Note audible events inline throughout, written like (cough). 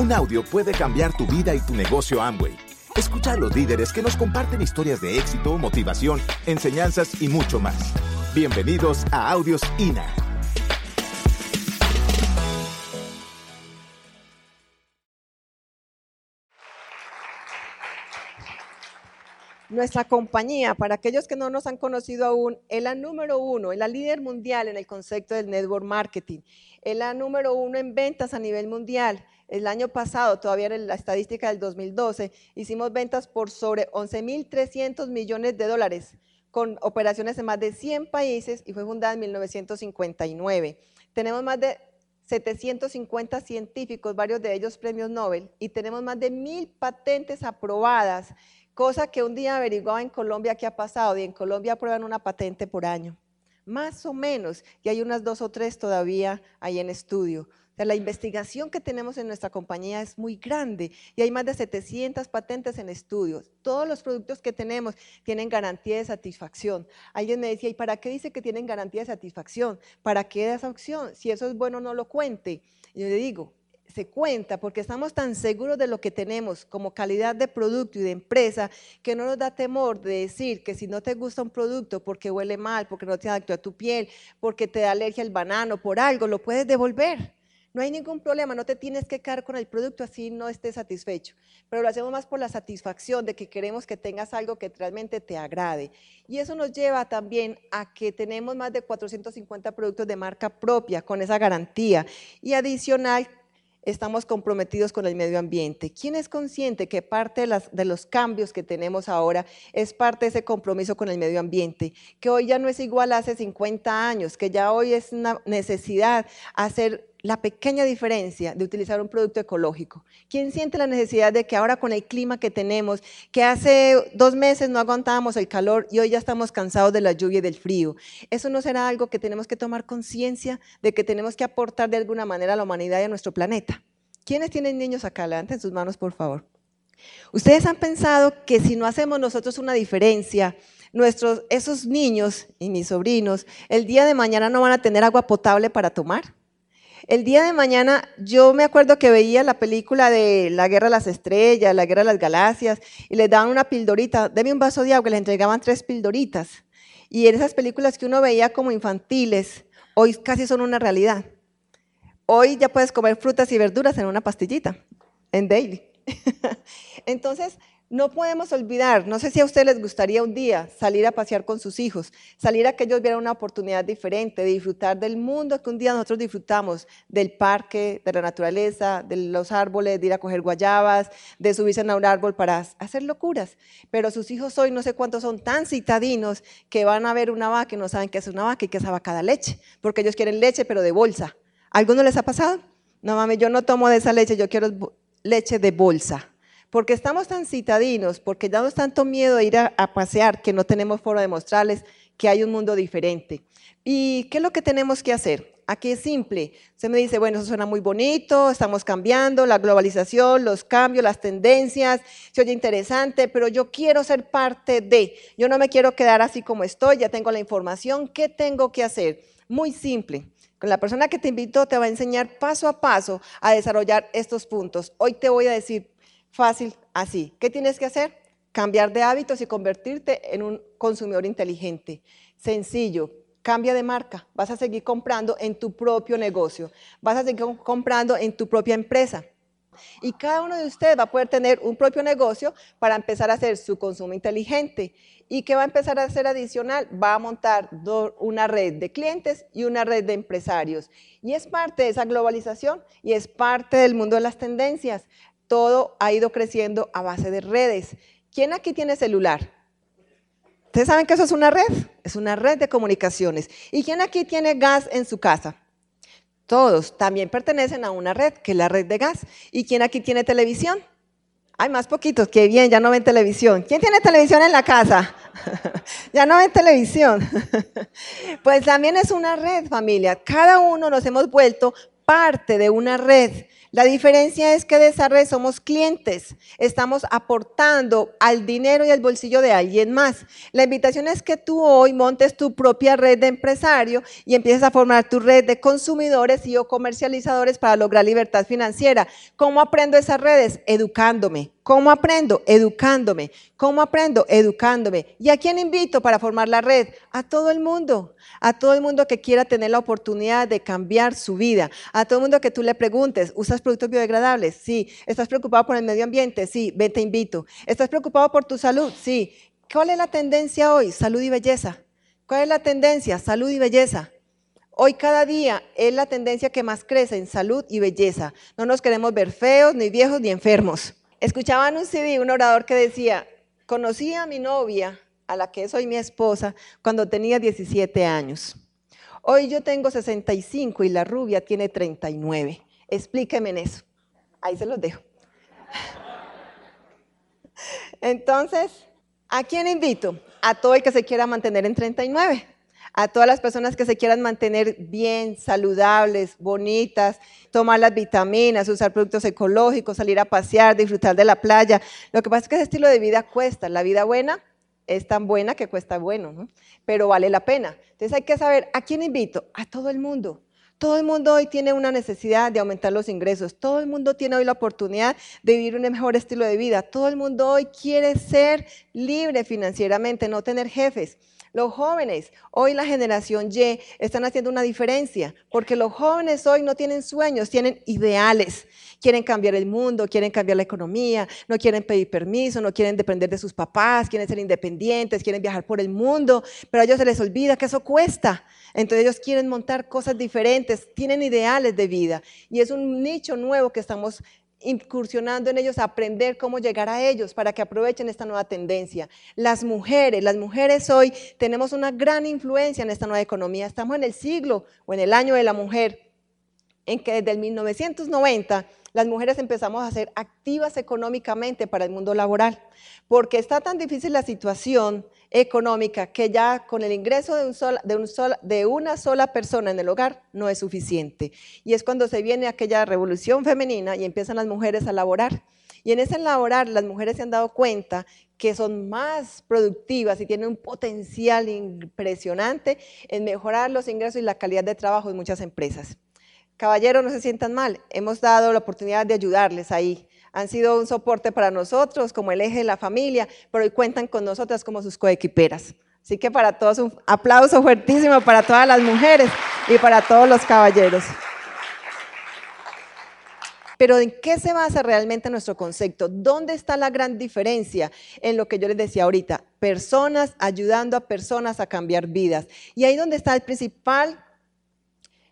Un audio puede cambiar tu vida y tu negocio Amway. Escucha a los líderes que nos comparten historias de éxito, motivación, enseñanzas y mucho más. Bienvenidos a Audios INA. Nuestra compañía, para aquellos que no nos han conocido aún, es la número uno, es la líder mundial en el concepto del network marketing. Es la número uno en ventas a nivel mundial. El año pasado, todavía en la estadística del 2012, hicimos ventas por sobre 11.300 millones de dólares, con operaciones en más de 100 países y fue fundada en 1959. Tenemos más de 750 científicos, varios de ellos premios Nobel, y tenemos más de mil patentes aprobadas Cosa que un día averiguaba en Colombia qué ha pasado y en Colombia aprueban una patente por año. Más o menos, y hay unas dos o tres todavía ahí en estudio. La investigación que tenemos en nuestra compañía es muy grande y hay más de 700 patentes en estudios. Todos los productos que tenemos tienen garantía de satisfacción. Alguien me decía, ¿y para qué dice que tienen garantía de satisfacción? ¿Para qué da esa opción? Si eso es bueno, no lo cuente. Yo le digo, se cuenta porque estamos tan seguros de lo que tenemos como calidad de producto y de empresa que no nos da temor de decir que si no te gusta un producto porque huele mal, porque no te adaptó a tu piel, porque te da alergia al banano, por algo, lo puedes devolver. No hay ningún problema, no te tienes que quedar con el producto así no estés satisfecho, pero lo hacemos más por la satisfacción de que queremos que tengas algo que realmente te agrade. Y eso nos lleva también a que tenemos más de 450 productos de marca propia con esa garantía y adicional estamos comprometidos con el medio ambiente. ¿Quién es consciente que parte de, los cambios que tenemos ahora es parte de ese compromiso con el medio ambiente? Que hoy ya no es igual a hace 50 años, que ya hoy es una necesidad hacer la pequeña diferencia de utilizar un producto ecológico. ¿Quién siente la necesidad de que ahora con el clima que tenemos, que hace dos meses no aguantábamos el calor y hoy ya estamos cansados de la lluvia y del frío? ¿Eso no será algo que tenemos que tomar conciencia de que tenemos que aportar de alguna manera a la humanidad y a nuestro planeta? ¿Quiénes tienen niños acá? Levanten sus manos, por favor. Ustedes han pensado que si no hacemos nosotros una diferencia, nuestros, esos niños y mis sobrinos, el día de mañana no van a tener agua potable para tomar. El día de mañana yo me acuerdo que veía la película de La Guerra de las Estrellas, La Guerra de las Galaxias, y les daban una pildorita, deme un vaso de agua, y les entregaban tres pildoritas. Y esas películas que uno veía como infantiles, hoy casi son una realidad. Hoy ya puedes comer frutas y verduras en una pastillita, en daily. (laughs) Entonces, no podemos olvidar, no sé si a ustedes les gustaría un día salir a pasear con sus hijos, salir a que ellos vieran una oportunidad diferente, de disfrutar del mundo que un día nosotros disfrutamos, del parque, de la naturaleza, de los árboles, de ir a coger guayabas, de subirse a un árbol para hacer locuras. Pero sus hijos hoy no sé cuántos son tan citadinos que van a ver una vaca y no saben qué es una vaca y qué es esa vaca da leche, porque ellos quieren leche pero de bolsa. ¿Alguno les ha pasado? No mames, yo no tomo de esa leche, yo quiero leche de bolsa porque estamos tan citadinos, porque damos tanto miedo de ir a, pasear que no tenemos forma de mostrarles que hay un mundo diferente. ¿Y qué es lo que tenemos que hacer? Aquí es simple. Se me dice, bueno, eso suena muy bonito, estamos cambiando, la globalización, los cambios, las tendencias, se oye interesante, pero yo quiero ser parte de, yo no me quiero quedar así como estoy, ya tengo la información, ¿qué tengo que hacer? Muy simple. La persona que te invitó te va a enseñar paso a paso a desarrollar estos puntos. Hoy te voy a decir Fácil, así. ¿Qué tienes que hacer? Cambiar de hábitos y convertirte en un consumidor inteligente. Sencillo, cambia de marca. Vas a seguir comprando en tu propio negocio. Vas a seguir comprando en tu propia empresa. Y cada uno de ustedes va a poder tener un propio negocio para empezar a hacer su consumo inteligente. ¿Y qué va a empezar a hacer adicional? Va a montar una red de clientes y una red de empresarios. Y es parte de esa globalización y es parte del mundo de las tendencias todo ha ido creciendo a base de redes. ¿Quién aquí tiene celular? ¿Ustedes saben que eso es una red? Es una red de comunicaciones. ¿Y quién aquí tiene gas en su casa? Todos también pertenecen a una red, que es la red de gas. ¿Y quién aquí tiene televisión? Hay más poquitos, qué bien, ya no ven televisión. ¿Quién tiene televisión en la casa? (laughs) ya no ven televisión. (laughs) pues también es una red, familia. Cada uno nos hemos vuelto parte de una red. La diferencia es que de esa red somos clientes, estamos aportando al dinero y al bolsillo de alguien más. La invitación es que tú hoy montes tu propia red de empresario y empieces a formar tu red de consumidores y o comercializadores para lograr libertad financiera. ¿Cómo aprendo esas redes? Educándome. ¿Cómo aprendo? Educándome. ¿Cómo aprendo? Educándome. ¿Y a quién invito para formar la red? A todo el mundo. A todo el mundo que quiera tener la oportunidad de cambiar su vida. A todo el mundo que tú le preguntes, ¿usas productos biodegradables? Sí. ¿Estás preocupado por el medio ambiente? Sí. Ven, te invito. ¿Estás preocupado por tu salud? Sí. ¿Cuál es la tendencia hoy? Salud y belleza. ¿Cuál es la tendencia? Salud y belleza. Hoy cada día es la tendencia que más crece en salud y belleza. No nos queremos ver feos, ni viejos, ni enfermos. Escuchaba en un CD un orador que decía, conocí a mi novia, a la que soy mi esposa, cuando tenía 17 años. Hoy yo tengo 65 y la rubia tiene 39. Explíqueme en eso. Ahí se los dejo. (laughs) Entonces, ¿a quién invito? A todo el que se quiera mantener en 39 a todas las personas que se quieran mantener bien, saludables, bonitas, tomar las vitaminas, usar productos ecológicos, salir a pasear, disfrutar de la playa. Lo que pasa es que ese estilo de vida cuesta. La vida buena es tan buena que cuesta bueno, pero vale la pena. Entonces hay que saber, ¿a quién invito? A todo el mundo. Todo el mundo hoy tiene una necesidad de aumentar los ingresos. Todo el mundo tiene hoy la oportunidad de vivir un mejor estilo de vida. Todo el mundo hoy quiere ser libre financieramente, no tener jefes. Los jóvenes, hoy la generación Y, están haciendo una diferencia, porque los jóvenes hoy no tienen sueños, tienen ideales. Quieren cambiar el mundo, quieren cambiar la economía, no quieren pedir permiso, no quieren depender de sus papás, quieren ser independientes, quieren viajar por el mundo, pero a ellos se les olvida que eso cuesta. Entonces ellos quieren montar cosas diferentes, tienen ideales de vida y es un nicho nuevo que estamos incursionando en ellos aprender cómo llegar a ellos para que aprovechen esta nueva tendencia. Las mujeres, las mujeres hoy tenemos una gran influencia en esta nueva economía. Estamos en el siglo o en el año de la mujer, en que desde el 1990 las mujeres empezamos a ser activas económicamente para el mundo laboral, porque está tan difícil la situación económica que ya con el ingreso de, un de, una sola persona en el hogar no es suficiente. Y es cuando se viene aquella revolución femenina y empiezan las mujeres a laborar. Y en ese laborar las mujeres se han dado cuenta que son más productivas y tienen un potencial impresionante en mejorar los ingresos y la calidad de trabajo en muchas empresas. Caballeros, no se sientan mal, hemos dado la oportunidad de ayudarles ahí han sido un soporte para nosotros como el eje de la familia, pero hoy cuentan con nosotras como sus coequiperas. Así que para todos un aplauso fuertísimo para todas las mujeres y para todos los caballeros. Pero ¿en qué se basa realmente nuestro concepto? ¿Dónde está la gran diferencia en lo que yo les decía ahorita? Personas ayudando a personas a cambiar vidas. Y ahí donde está el principal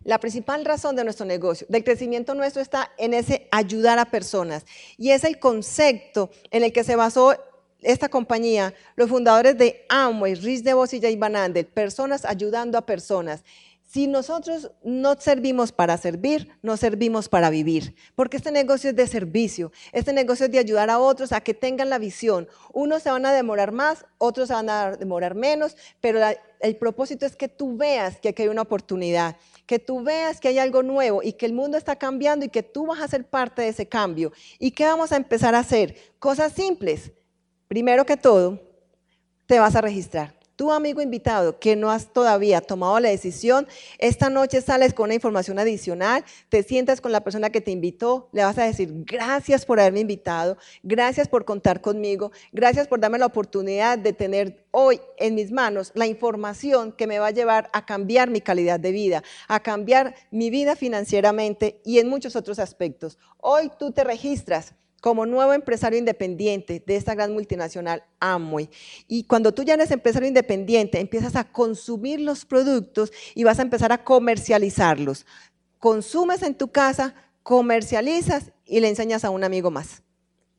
la principal razón de nuestro negocio, del crecimiento nuestro, está en ese ayudar a personas. Y es el concepto en el que se basó esta compañía, los fundadores de Amway, Rich DeVos y Jay Van Andel, personas ayudando a personas. Si nosotros no servimos para servir, no servimos para vivir, porque este negocio es de servicio, este negocio es de ayudar a otros a que tengan la visión. Unos se van a demorar más, otros se van a demorar menos, pero el propósito es que tú veas que aquí hay una oportunidad que tú veas que hay algo nuevo y que el mundo está cambiando y que tú vas a ser parte de ese cambio. ¿Y qué vamos a empezar a hacer? Cosas simples. Primero que todo, te vas a registrar. Tu amigo invitado que no has todavía tomado la decisión, esta noche sales con una información adicional, te sientas con la persona que te invitó, le vas a decir gracias por haberme invitado, gracias por contar conmigo, gracias por darme la oportunidad de tener hoy en mis manos la información que me va a llevar a cambiar mi calidad de vida, a cambiar mi vida financieramente y en muchos otros aspectos. Hoy tú te registras como nuevo empresario independiente de esta gran multinacional Amway. Y cuando tú ya eres empresario independiente, empiezas a consumir los productos y vas a empezar a comercializarlos. Consumes en tu casa, comercializas y le enseñas a un amigo más.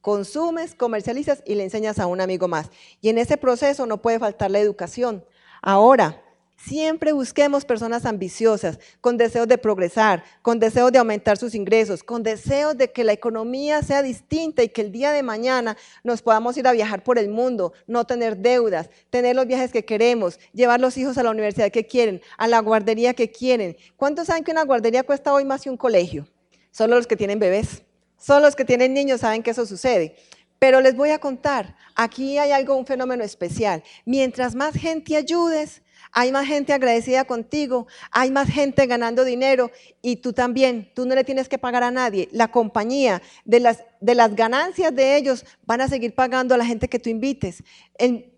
Consumes, comercializas y le enseñas a un amigo más. Y en ese proceso no puede faltar la educación. Ahora, Siempre busquemos personas ambiciosas, con deseos de progresar, con deseos de aumentar sus ingresos, con deseos de que la economía sea distinta y que el día de mañana nos podamos ir a viajar por el mundo, no tener deudas, tener los viajes que queremos, llevar los hijos a la universidad que quieren, a la guardería que quieren. ¿Cuántos saben que una guardería cuesta hoy más que un colegio? Solo los que tienen bebés. Solo los que tienen niños saben que eso sucede. Pero les voy a contar, aquí hay algo, un fenómeno especial. Mientras más gente ayudes, hay más gente agradecida contigo, hay más gente ganando dinero y tú también, tú no le tienes que pagar a nadie. La compañía de las, ganancias de ellos van a seguir pagando a la gente que tú invites. El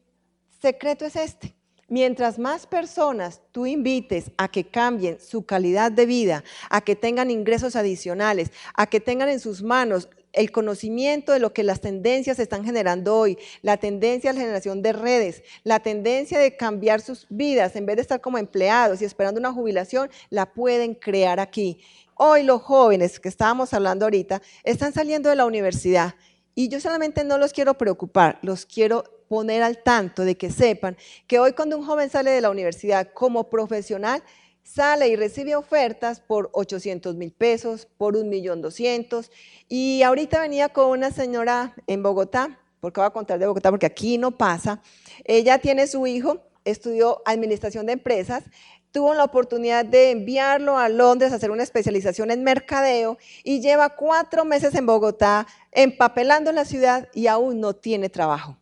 secreto es este. Mientras más personas tú invites a que cambien su calidad de vida, a que tengan ingresos adicionales, a que tengan en sus manos el conocimiento de lo que las tendencias están generando hoy, la tendencia a la generación de redes, la tendencia de cambiar sus vidas en vez de estar como empleados y esperando una jubilación, la pueden crear aquí. Hoy los jóvenes que estábamos hablando ahorita están saliendo de la universidad y yo solamente no los quiero preocupar, los quiero poner al tanto de que sepan que hoy cuando un joven sale de la universidad como profesional, sale y recibe ofertas por 800 mil pesos, por un millón doscientos. Y ahorita venía con una señora en Bogotá, porque voy a contar de Bogotá, porque aquí no pasa. Ella tiene su hijo, estudió administración de empresas, tuvo la oportunidad de enviarlo a Londres a hacer una especialización en mercadeo y lleva cuatro meses en Bogotá empapelando la ciudad y aún no tiene trabajo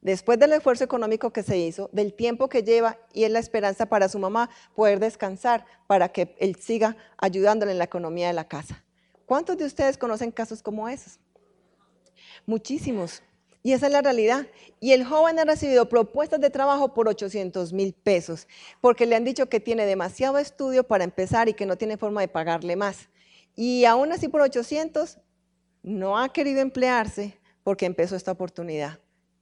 después del esfuerzo económico que se hizo, del tiempo que lleva y es la esperanza para su mamá poder descansar para que él siga ayudándole en la economía de la casa. ¿Cuántos de ustedes conocen casos como esos? Muchísimos. Y esa es la realidad. Y el joven ha recibido propuestas de trabajo por 800 mil pesos, porque le han dicho que tiene demasiado estudio para empezar y que no tiene forma de pagarle más. Y aún así por 800 no ha querido emplearse porque empezó esta oportunidad.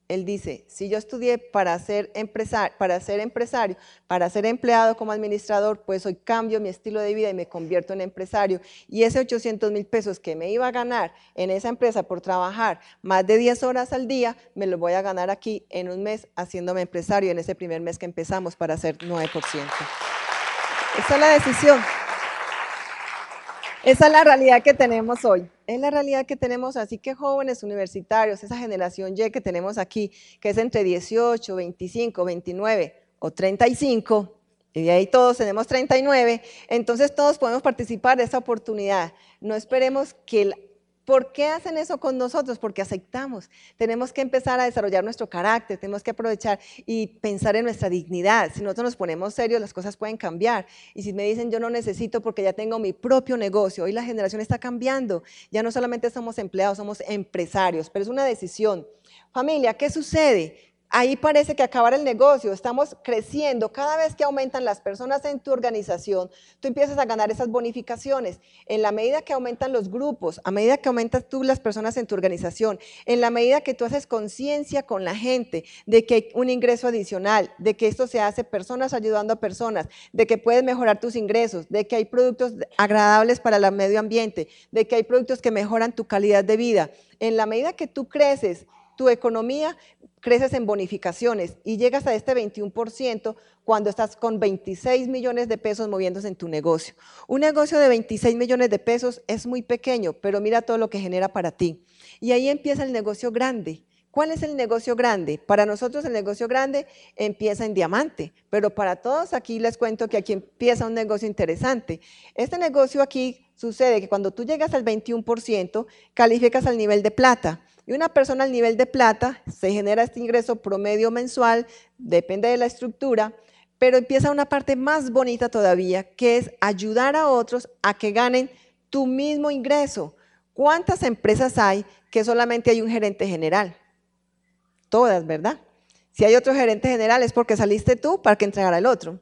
Él dice, si yo estudié para ser, empresario, para ser empresario, para ser empleado como administrador, pues hoy cambio mi estilo de vida y me convierto en empresario. Y ese 800 mil pesos que me iba a ganar en esa empresa por trabajar más de 10 horas al día, me lo voy a ganar aquí en un mes haciéndome empresario en ese primer mes que empezamos para hacer 9%. Esa es la decisión. Esa es la realidad que tenemos hoy. Es la realidad que tenemos, así que jóvenes universitarios, esa generación Y que tenemos aquí, que es entre 18, 25, 29 o 35, y ahí todos tenemos 39, entonces todos podemos participar de esa oportunidad. No esperemos que ¿Por qué hacen eso con nosotros? Porque aceptamos. Tenemos que empezar a desarrollar nuestro carácter, tenemos que aprovechar y pensar en nuestra dignidad. Si nosotros nos ponemos serios, las cosas pueden cambiar. Y si me dicen, yo no necesito porque ya tengo mi propio negocio, hoy la generación está cambiando. Ya no solamente somos empleados, somos empresarios, pero es una decisión. Familia, ¿qué sucede? Ahí parece que acabar el negocio, estamos creciendo, cada vez que aumentan las personas en tu organización, tú empiezas a ganar esas bonificaciones. En la medida que aumentan los grupos, a medida que aumentas tú las personas en tu organización, en la medida que tú haces conciencia con la gente de que hay un ingreso adicional, de que esto se hace personas ayudando a personas, de que puedes mejorar tus ingresos, de que hay productos agradables para el medio ambiente, de que hay productos que mejoran tu calidad de vida. En la medida que tú creces, tu economía creces en bonificaciones y llegas a este 21% cuando estás con 26 millones de pesos moviéndose en tu negocio. Un negocio de 26 millones de pesos es muy pequeño, pero mira todo lo que genera para ti. Y ahí empieza el negocio grande. ¿Cuál es el negocio grande? Para nosotros el negocio grande empieza en diamante, pero para todos aquí les cuento que aquí empieza un negocio interesante. Este negocio aquí sucede que cuando tú llegas al 21%, calificas al nivel de plata. Y una persona al nivel de plata se genera este ingreso promedio mensual, depende de la estructura, pero empieza una parte más bonita todavía, que es ayudar a otros a que ganen tu mismo ingreso. ¿Cuántas empresas hay que solamente hay un gerente general? Todas, ¿verdad? Si hay otro gerente general es porque saliste tú para que entregara el otro.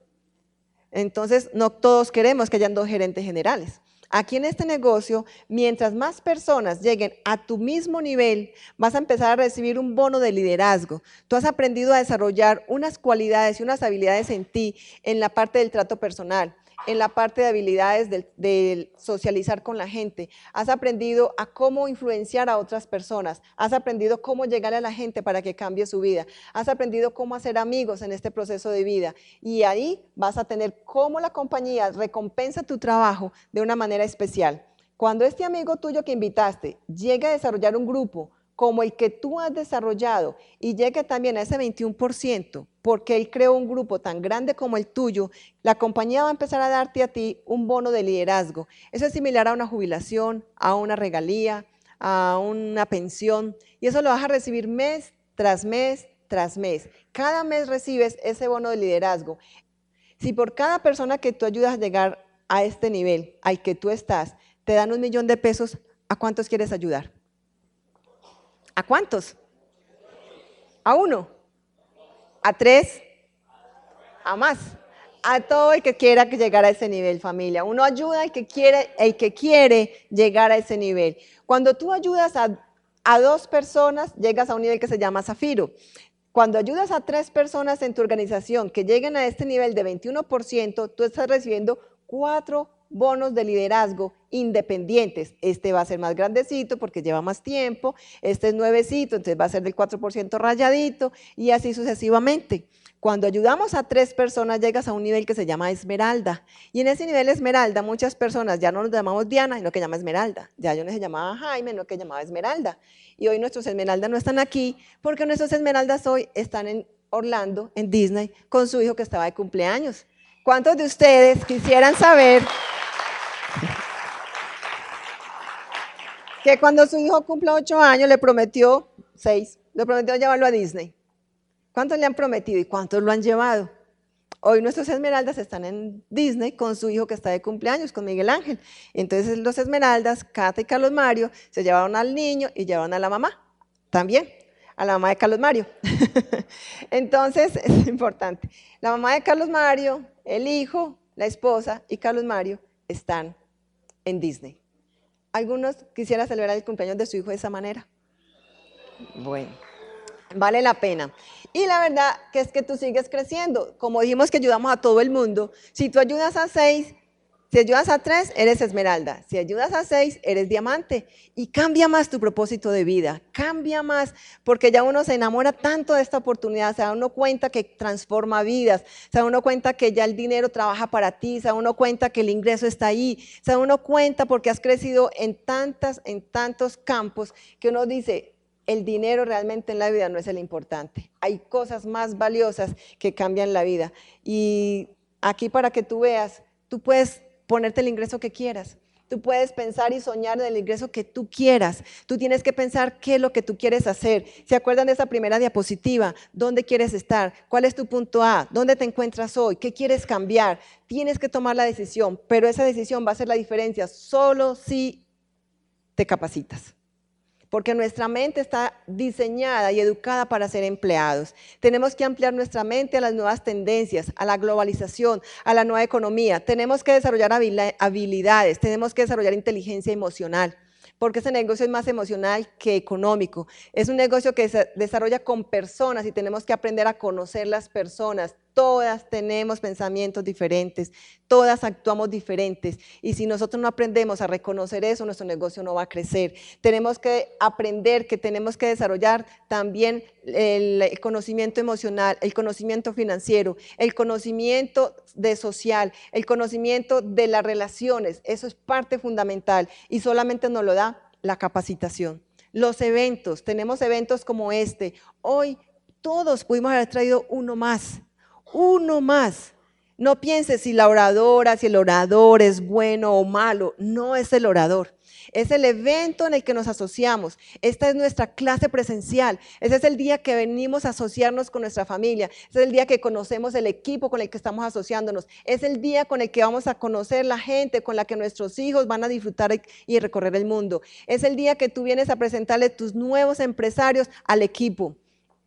Entonces, no todos queremos que hayan dos gerentes generales. Aquí en este negocio, mientras más personas lleguen a tu mismo nivel, vas a empezar a recibir un bono de liderazgo. Tú has aprendido a desarrollar unas cualidades y unas habilidades en ti en la parte del trato personal, en la parte de habilidades de, socializar con la gente, has aprendido a cómo influenciar a otras personas, has aprendido cómo llegar a la gente para que cambie su vida, has aprendido cómo hacer amigos en este proceso de vida. Y ahí vas a tener cómo la compañía recompensa tu trabajo de una manera especial. Cuando este amigo tuyo que invitaste llegue a desarrollar un grupo, como el que tú has desarrollado y llegue también a ese 21%, porque él creó un grupo tan grande como el tuyo, la compañía va a empezar a darte a ti un bono de liderazgo. Eso es similar a una jubilación, a una regalía, a una pensión, y eso lo vas a recibir mes tras mes tras mes. Cada mes recibes ese bono de liderazgo. Si por cada persona que tú ayudas a llegar a este nivel al que tú estás, te dan un millón de pesos, ¿a cuántos quieres ayudar? ¿A cuántos? ¿A uno? ¿A tres? ¿A más? A todo el que quiera llegar a ese nivel, familia. Uno ayuda al que quiere, que quiere llegar a ese nivel. Cuando tú ayudas a, a dos personas, llegas a un nivel que se llama zafiro. Cuando ayudas a tres personas en tu organización que lleguen a este nivel de 21%, tú estás recibiendo cuatro bonos de liderazgo independientes. Este va a ser más grandecito porque lleva más tiempo, este es nuevecito, entonces va a ser del 4% rayadito y así sucesivamente. Cuando ayudamos a tres personas llegas a un nivel que se llama esmeralda. Y en ese nivel esmeralda muchas personas ya no nos llamamos Diana, sino que llama esmeralda. Ya yo no se llamaba Jaime, no que llamaba esmeralda. Y hoy nuestros esmeraldas no están aquí porque nuestros esmeraldas hoy están en Orlando, en Disney, con su hijo que estaba de cumpleaños. ¿Cuántos de ustedes quisieran saber que cuando su hijo cumpla ocho años le prometió, seis, le prometió llevarlo a Disney. ¿Cuántos le han prometido y cuántos lo han llevado? Hoy nuestros esmeraldas están en Disney con su hijo que está de cumpleaños, con Miguel Ángel. Entonces los esmeraldas, Cata y Carlos Mario, se llevaron al niño y llevaron a la mamá también, a la mamá de Carlos Mario. (laughs) Entonces (laughs) es importante. La mamá de Carlos Mario, el hijo, la esposa y Carlos Mario están en Disney. ¿Algunos quisieran celebrar el cumpleaños de su hijo de esa manera? Bueno, vale la pena. Y la verdad que es que tú sigues creciendo. Como dijimos que ayudamos a todo el mundo, si tú ayudas a seis, si ayudas a tres, eres esmeralda. Si ayudas a seis, eres diamante. Y cambia más tu propósito de vida. Cambia más, porque ya uno se enamora tanto de esta oportunidad. Se da uno cuenta que transforma vidas. Se da uno cuenta que ya el dinero trabaja para ti. Se da uno cuenta que el ingreso está ahí. Se da uno cuenta porque has crecido en, tantas, en tantos campos que uno dice, el dinero realmente en la vida no es el importante. Hay cosas más valiosas que cambian la vida. Y aquí para que tú veas, tú puedes ponerte el ingreso que quieras. Tú puedes pensar y soñar del ingreso que tú quieras. Tú tienes que pensar qué es lo que tú quieres hacer. ¿Se acuerdan de esa primera diapositiva? ¿Dónde quieres estar? ¿Cuál es tu punto A? ¿Dónde te encuentras hoy? ¿Qué quieres cambiar? Tienes que tomar la decisión, pero esa decisión va a ser la diferencia solo si te capacitas porque nuestra mente está diseñada y educada para ser empleados. Tenemos que ampliar nuestra mente a las nuevas tendencias, a la globalización, a la nueva economía. Tenemos que desarrollar habilidades, tenemos que desarrollar inteligencia emocional porque ese negocio es más emocional que económico. Es un negocio que se desarrolla con personas y tenemos que aprender a conocer las personas. Todas tenemos pensamientos diferentes, todas actuamos diferentes y si nosotros no aprendemos a reconocer eso, nuestro negocio no va a crecer. Tenemos que aprender que tenemos que desarrollar también el, conocimiento emocional, el conocimiento financiero, el conocimiento de social, el conocimiento de las relaciones. Eso es parte fundamental y solamente nos lo da la capacitación. Los eventos, tenemos eventos como este. Hoy todos pudimos haber traído uno más uno más. No pienses si la oradora, si el orador es bueno o malo. No es el orador. Es el evento en el que nos asociamos. Esta es nuestra clase presencial. Ese es el día que venimos a asociarnos con nuestra familia. Ese es el día que conocemos el equipo con el que estamos asociándonos. Es el día con el que vamos a conocer la gente con la que nuestros hijos van a disfrutar y recorrer el mundo. Es el día que tú vienes a presentarle tus nuevos empresarios al equipo.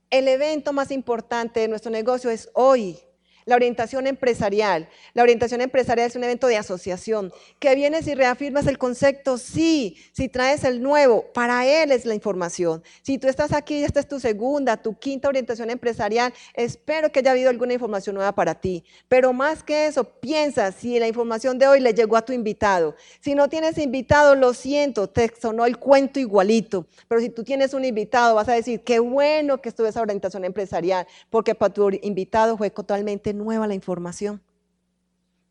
El evento más importante de nuestro negocio es hoy. La orientación empresarial. La orientación empresarial es un evento de asociación, que vienes y reafirmas el concepto, sí, si traes el nuevo, para él es la información. Si tú estás aquí esta es tu segunda, tu quinta orientación empresarial, espero que haya habido alguna información nueva para ti. Pero más que eso, piensa si la información de hoy le llegó a tu invitado. Si no tienes invitado, lo siento, te sonó el cuento igualito. Pero si tú tienes un invitado, vas a decir, qué bueno que estuve esa orientación empresarial, porque para tu invitado fue totalmente nueva la información.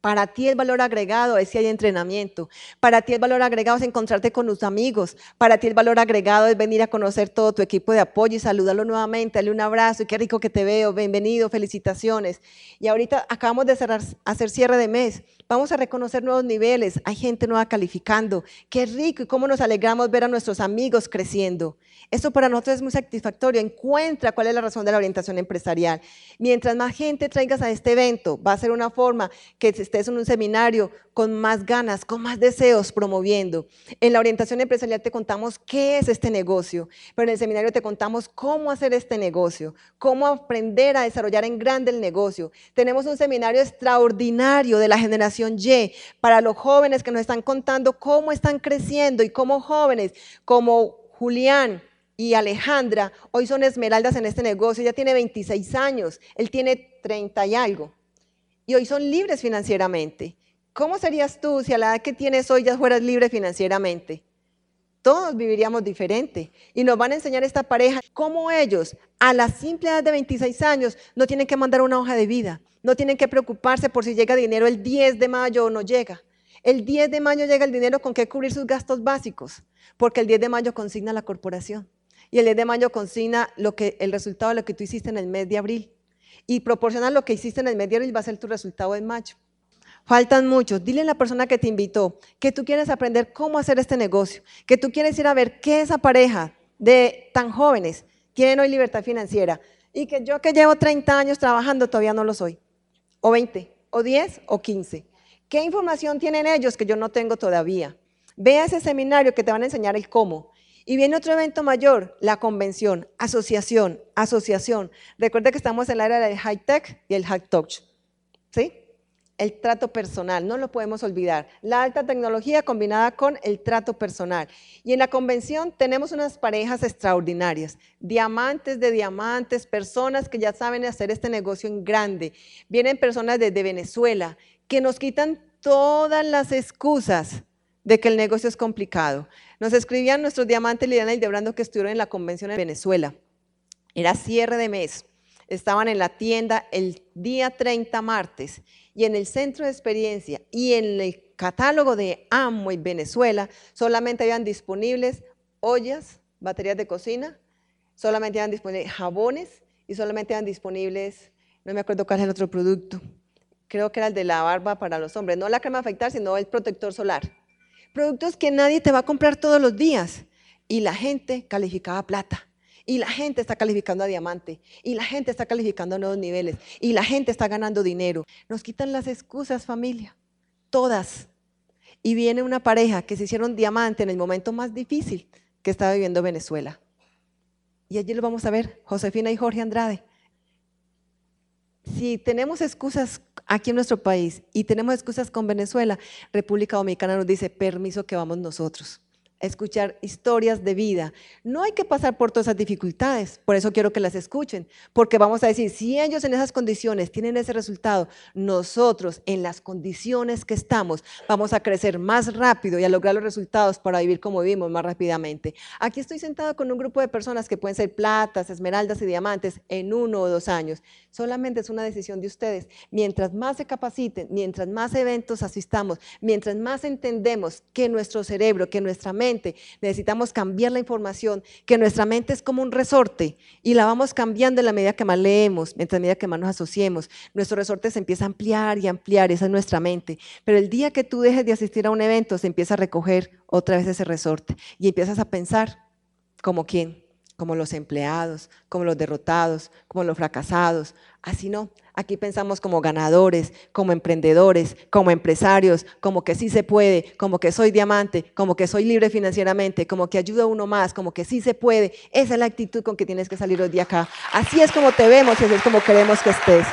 Para ti el valor agregado es si hay entrenamiento. Para ti el valor agregado es encontrarte con tus amigos. Para ti el valor agregado es venir a conocer todo tu equipo de apoyo y saludarlo nuevamente, darle un abrazo y qué rico que te veo, bienvenido, felicitaciones. Y ahorita acabamos de cerrar, hacer cierre de mes. Vamos a reconocer nuevos niveles. Hay gente nueva calificando. Qué rico y cómo nos alegramos ver a nuestros amigos creciendo. Eso para nosotros es muy satisfactorio. Encuentra cuál es la razón de la orientación empresarial. Mientras más gente traigas a este evento, va a ser una forma que estés en un seminario con más ganas, con más deseos promoviendo. En la orientación empresarial te contamos qué es este negocio, pero en el seminario te contamos cómo hacer este negocio, cómo aprender a desarrollar en grande el negocio. Tenemos un seminario extraordinario de la generación Y para los jóvenes que nos están contando cómo están creciendo y cómo jóvenes como Julián, y Alejandra hoy son esmeraldas en este negocio. Ella tiene 26 años, él tiene 30 y algo. Y hoy son libres financieramente. ¿Cómo serías tú si a la edad que tienes hoy ya fueras libre financieramente? Todos viviríamos diferente. Y nos van a enseñar esta pareja cómo ellos, a la simple edad de 26 años, no tienen que mandar una hoja de vida. No tienen que preocuparse por si llega dinero el 10 de mayo o no llega. El 10 de mayo llega el dinero con que cubrir sus gastos básicos, porque el 10 de mayo consigna la corporación. Y el 10 de mayo consigna lo que, el resultado de lo que tú hiciste en el mes de abril. Y proporciona lo que hiciste en el mes abril va a ser tu resultado en mayo. Faltan muchos. Dile a la persona que te invitó que tú quieres aprender cómo hacer este negocio, que tú quieres ir a ver qué esa pareja de tan jóvenes quieren hoy libertad financiera y que yo que llevo 30 años trabajando todavía no lo soy. O 20, o 10, o 15. ¿Qué información tienen ellos que yo no tengo todavía? Ve a ese seminario que te van a enseñar el cómo. Y viene otro evento mayor, la convención, asociación, asociación. Recuerda que estamos en el área del high tech y el high touch. ¿Sí? El trato personal, no lo podemos olvidar. La alta tecnología combinada con el trato personal. Y en la convención tenemos unas parejas extraordinarias, diamantes de diamantes, personas que ya saben hacer este negocio en grande. Vienen personas desde Venezuela que nos quitan todas las excusas de que el negocio es complicado. Nos escribían nuestros diamantes Liliana y Debrando que estuvieron en la convención en Venezuela. Era cierre de mes. Estaban en la tienda el día 30 martes y en el centro de experiencia y en el catálogo de Amway Venezuela solamente habían disponibles ollas, baterías de cocina, solamente habían disponibles jabones y solamente habían disponibles, no me acuerdo cuál es el otro producto, creo que era el de la barba para los hombres, no la crema afectar, sino el protector solar productos que nadie te va a comprar todos los días. Y la gente calificaba plata. Y la gente está calificando a diamante. Y la gente está calificando a nuevos niveles. Y la gente está ganando dinero. Nos quitan las excusas, familia. Todas. Y viene una pareja que se hicieron diamante en el momento más difícil que estaba viviendo Venezuela. Y allí lo vamos a ver, Josefina y Jorge Andrade. Si tenemos excusas aquí en nuestro país y tenemos excusas con Venezuela, República Dominicana nos dice, permiso que vamos nosotros escuchar historias de vida. No hay que pasar por todas esas dificultades, por eso quiero que las escuchen, porque vamos a decir, si ellos en esas condiciones tienen ese resultado, nosotros en las condiciones que estamos vamos a crecer más rápido y a lograr los resultados para vivir como vivimos más rápidamente. Aquí estoy sentado con un grupo de personas que pueden ser platas, esmeraldas y diamantes en uno o dos años. Solamente es una decisión de ustedes. Mientras más se capaciten, mientras más eventos asistamos, mientras más entendemos que nuestro cerebro, que nuestra mente, necesitamos cambiar la información, que nuestra mente es como un resorte y la vamos cambiando en la medida que más leemos, mientras medida que más nos asociemos. Nuestro resorte se empieza a ampliar y ampliar, esa es nuestra mente. Pero el día que tú dejes de asistir a un evento, se empieza a recoger otra vez ese resorte y empiezas a pensar como quién, como los empleados, como los derrotados, como los fracasados. Así no, aquí pensamos como ganadores, como emprendedores, como empresarios, como que sí se puede, como que soy diamante, como que soy libre financieramente, como que ayuda a uno más, como que sí se puede. Esa es la actitud con que tienes que salir hoy de acá. Así es como te vemos y así es como queremos que estés.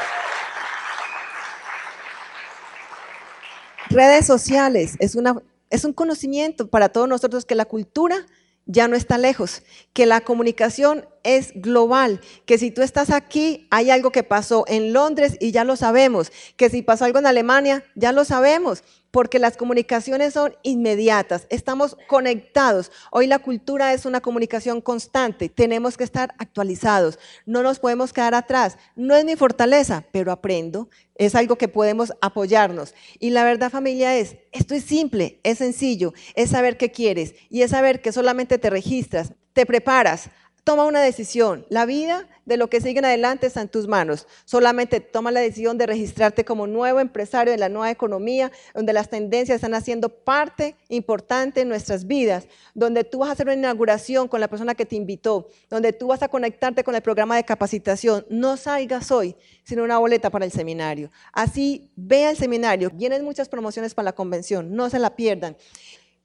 Redes sociales es, una, es un conocimiento para todos nosotros que la cultura ya no está lejos, que la comunicación es global, que si tú estás aquí, hay algo que pasó en Londres y ya lo sabemos, que si pasó algo en Alemania, ya lo sabemos, porque las comunicaciones son inmediatas, estamos conectados. Hoy la cultura es una comunicación constante, tenemos que estar actualizados, no nos podemos quedar atrás. No es mi fortaleza, pero aprendo, es algo que podemos apoyarnos. Y la verdad familia es, esto es simple, es sencillo, es saber qué quieres y es saber que solamente te registras, te preparas, toma una decisión. La vida de lo que sigue en adelante está en tus manos. Solamente toma la decisión de registrarte como nuevo empresario de la nueva economía, donde las tendencias están haciendo parte importante en nuestras vidas, donde tú vas a hacer una inauguración con la persona que te invitó, donde tú vas a conectarte con el programa de capacitación. No salgas hoy sin una boleta para el seminario. Así, ve al seminario. Vienen muchas promociones para la convención, no se la pierdan.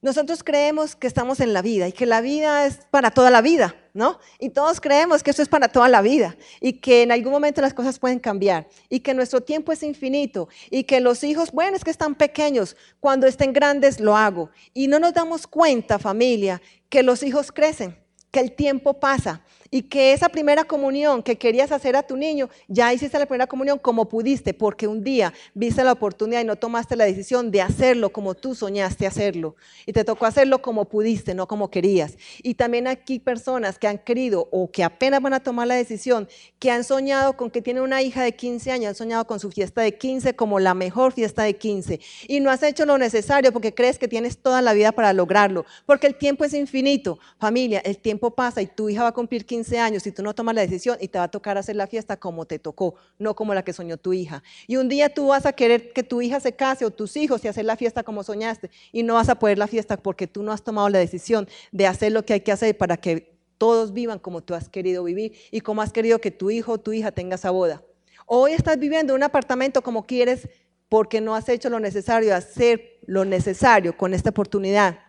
Nosotros creemos que estamos en la vida y que la vida es para toda la vida, ¿no? Y todos creemos que eso es para toda la vida y que en algún momento las cosas pueden cambiar y que nuestro tiempo es infinito y que los hijos, bueno, es que están pequeños, cuando estén grandes lo hago. Y no nos damos cuenta, familia, que los hijos crecen, que el tiempo pasa y que esa primera comunión que querías hacer a tu niño, ya hiciste la primera comunión como pudiste, porque un día viste la oportunidad y no tomaste la decisión de hacerlo como tú soñaste hacerlo. Y te tocó hacerlo como pudiste, no como querías. Y también aquí personas que han querido o que apenas van a tomar la decisión, que han soñado con que tienen una hija de 15 años, han soñado con su fiesta de 15 como la mejor fiesta de 15. Y no has hecho lo necesario porque crees que tienes toda la vida para lograrlo, porque el tiempo es infinito. Familia, el tiempo pasa y tu hija va a cumplir 15 15 años si tú no tomas la decisión y te va a tocar hacer la fiesta como te tocó, no como la que soñó tu hija. Y un día tú vas a querer que tu hija se case o tus hijos y hacer la fiesta como soñaste y no vas a poder la fiesta porque tú no has tomado la decisión de hacer lo que hay que hacer para que todos vivan como tú has querido vivir y como has querido que tu hijo o tu hija tenga esa boda. Hoy estás viviendo en un apartamento como quieres porque no has hecho lo necesario, hacer lo necesario con esta oportunidad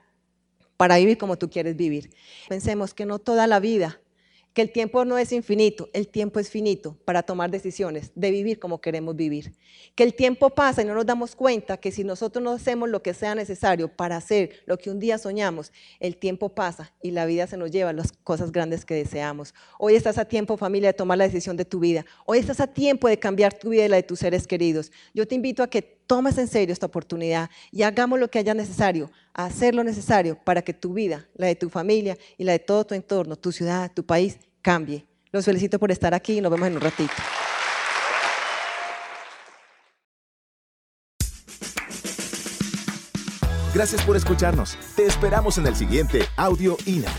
para vivir como tú quieres vivir. Pensemos que no toda la vida que el tiempo no es infinito, el tiempo es finito para tomar decisiones, de vivir como queremos vivir. Que el tiempo pasa y no nos damos cuenta que si nosotros no hacemos lo que sea necesario para hacer lo que un día soñamos, el tiempo pasa y la vida se nos lleva a las cosas grandes que deseamos. Hoy estás a tiempo, familia, de tomar la decisión de tu vida. Hoy estás a tiempo de cambiar tu vida y la de tus seres queridos. Yo te invito a que tomes en serio esta oportunidad y hagamos lo que haya necesario, hacer lo necesario para que tu vida, la de tu familia y la de todo tu entorno, tu ciudad, tu país, cambie. Los felicito por estar aquí y nos vemos en un ratito. Gracias por escucharnos. Te esperamos en el siguiente Audio INA.